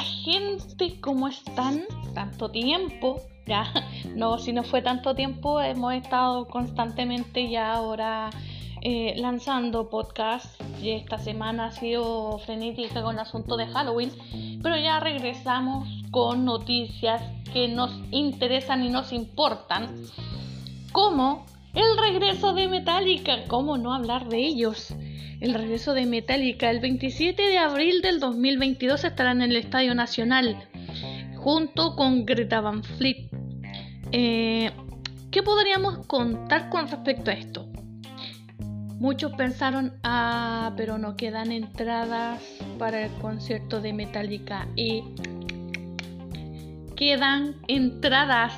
gente, ¿cómo están? Tanto tiempo, ya, no, si no fue tanto tiempo, hemos estado constantemente ya ahora eh, lanzando podcast. Y esta semana ha sido frenética con el asunto de Halloween, pero ya regresamos con noticias que nos interesan y nos importan, como el regreso de Metallica, ¿cómo no hablar de ellos? El regreso de Metallica el 27 de abril del 2022 estará en el Estadio Nacional junto con Greta Van Fleet. Eh, ¿Qué podríamos contar con respecto a esto? Muchos pensaron, ah, pero no quedan entradas para el concierto de Metallica y quedan entradas,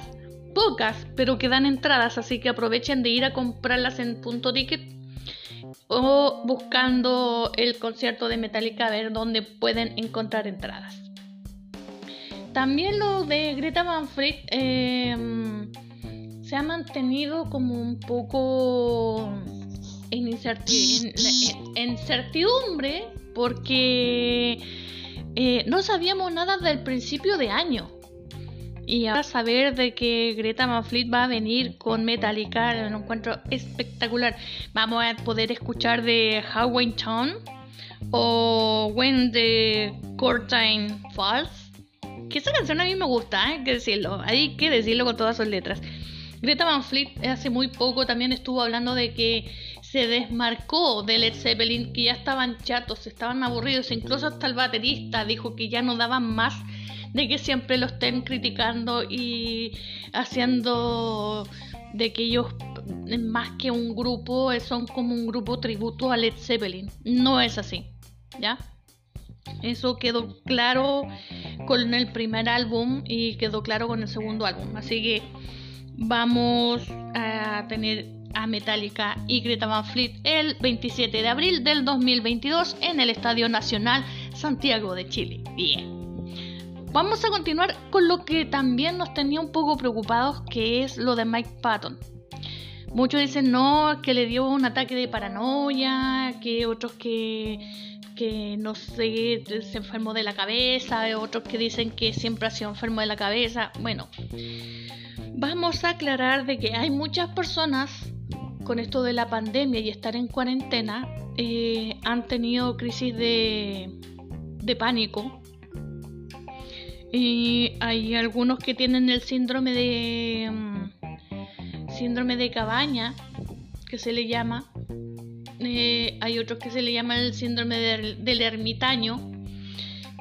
pocas, pero quedan entradas, así que aprovechen de ir a comprarlas en punto ticket o buscando el concierto de Metallica a ver dónde pueden encontrar entradas. También lo de Greta Van Fleet em, se ha mantenido como un poco en, incertidumbre porque eh, no sabíamos nada del principio de año. Y ahora saber de que Greta Van Fleet va a venir con Metallica, lo encuentro espectacular. Vamos a poder escuchar de Howard Town o When the Curtain Falls. Que esa canción a mí me gusta, hay que decirlo. Hay que decirlo con todas sus letras. Greta Van Fleet hace muy poco también estuvo hablando de que se desmarcó de Led Zeppelin, que ya estaban chatos, estaban aburridos, incluso hasta el baterista dijo que ya no daban más de que siempre lo estén criticando y haciendo de que ellos más que un grupo son como un grupo tributo a Led Zeppelin. No es así, ¿ya? Eso quedó claro con el primer álbum y quedó claro con el segundo álbum. Así que vamos a tener a Metallica y Greta Van Fleet el 27 de abril del 2022 en el Estadio Nacional Santiago de Chile. Bien. Vamos a continuar con lo que también nos tenía un poco preocupados, que es lo de Mike Patton. Muchos dicen no, que le dio un ataque de paranoia, que otros que, que no sé, se enfermó de la cabeza, otros que dicen que siempre ha sido enfermo de la cabeza. Bueno, vamos a aclarar de que hay muchas personas con esto de la pandemia y estar en cuarentena eh, han tenido crisis de, de pánico y hay algunos que tienen el síndrome de mm, síndrome de cabaña, que se le llama. Eh, hay otros que se le llama el síndrome del, ermitaño,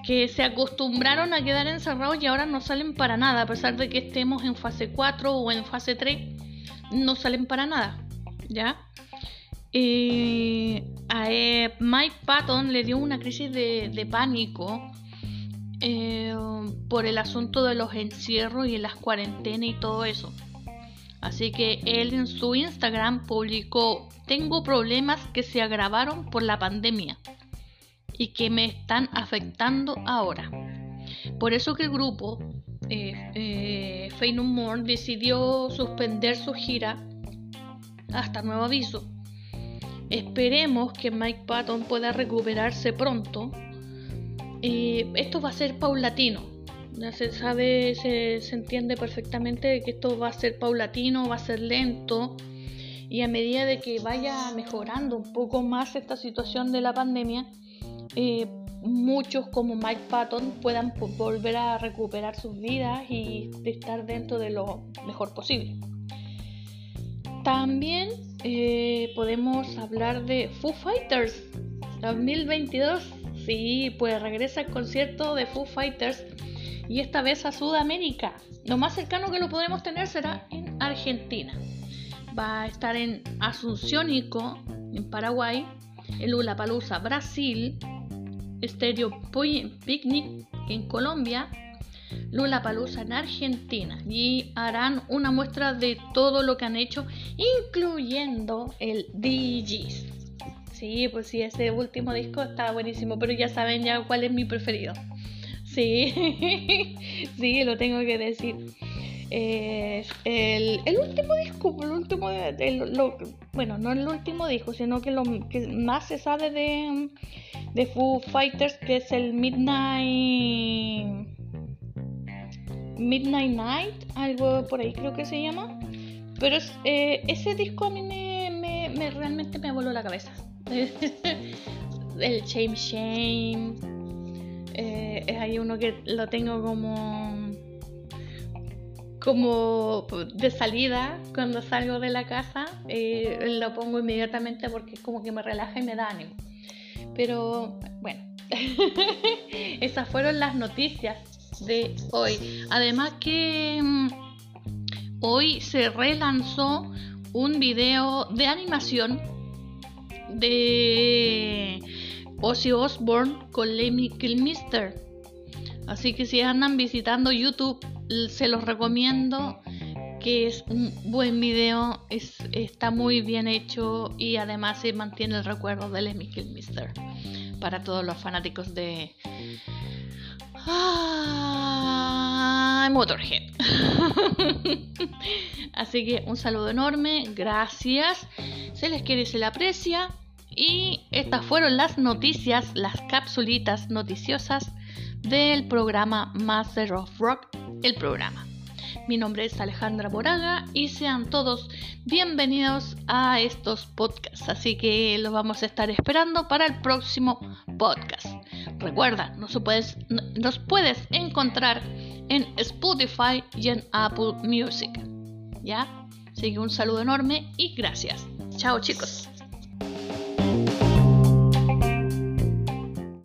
que se acostumbraron a quedar encerrados y ahora no salen para nada, a pesar de que estemos en fase 4 o en fase 3, no salen para nada, ¿ya? Eh, a eh, Mike Patton le dio una crisis de pánico eh, por el asunto de los encierros y las cuarentenas y todo eso. Así que él en su Instagram publicó, tengo problemas que se agravaron por la pandemia y que me están afectando ahora. Por eso que el grupo eh, eh More decidió suspender su gira hasta nuevo aviso. Esperemos que Mike Patton pueda recuperarse pronto esto va a ser paulatino. Ya se sabe, se, entiende perfectamente que esto va a ser paulatino, va a ser lento. Y a medida de que vaya mejorando un poco más esta situación de la pandemia, eh, muchos como Mike Patton puedan volver a recuperar sus vidas y estar dentro de lo mejor posible. También eh, podemos hablar de Foo Fighters 2022 Sí, pues regresa el concierto de Foo Fighters y esta vez a Sudamérica. Lo más cercano que lo podremos tener será en Argentina. Va a estar en Asunciónico, en Paraguay, en Palusa, Brasil, Stereo Picnic en Colombia, Lula Palusa en Argentina y harán una muestra de todo lo que han hecho, incluyendo el DJs. Sí, pues sí, ese último disco está buenísimo, pero ya saben ya cuál es mi preferido. Sí, sí, lo tengo que decir. el, último disco, el último, bueno, no el último disco, sino que lo que más se sabe de, de Foo Fighters, que es el Midnight. Midnight Night, algo por ahí creo que se llama. Pero eh, ese disco a mí me, realmente me voló la cabeza. el Shame Shame. Eh, es ahí uno que lo tengo como como de salida cuando salgo de la casa eh, lo pongo inmediatamente porque es como que me relaja y me da ánimo pero bueno esas fueron las noticias de hoy además que mm, hoy se relanzó un video de animación de Ozzy Osbourne con Lemmy Kilmister. Así que si andan visitando YouTube se los recomiendo que es un buen video, es, está muy bien hecho y además se mantiene el recuerdo de Lemmy Mister para todos los fanáticos de ah, Motorhead. Así que un saludo enorme, gracias, se les quiere y se les aprecia. Y estas fueron las noticias, las capsulitas noticiosas del programa Master of Rock, el programa. Mi nombre es Alejandra Moraga y sean todos bienvenidos a estos podcasts. Así que los vamos a estar esperando para el próximo podcast. Recuerda, nos puedes, nos puedes encontrar en Spotify y en Apple Music. ¿Ya? Así que un saludo enorme y gracias. Chao chicos.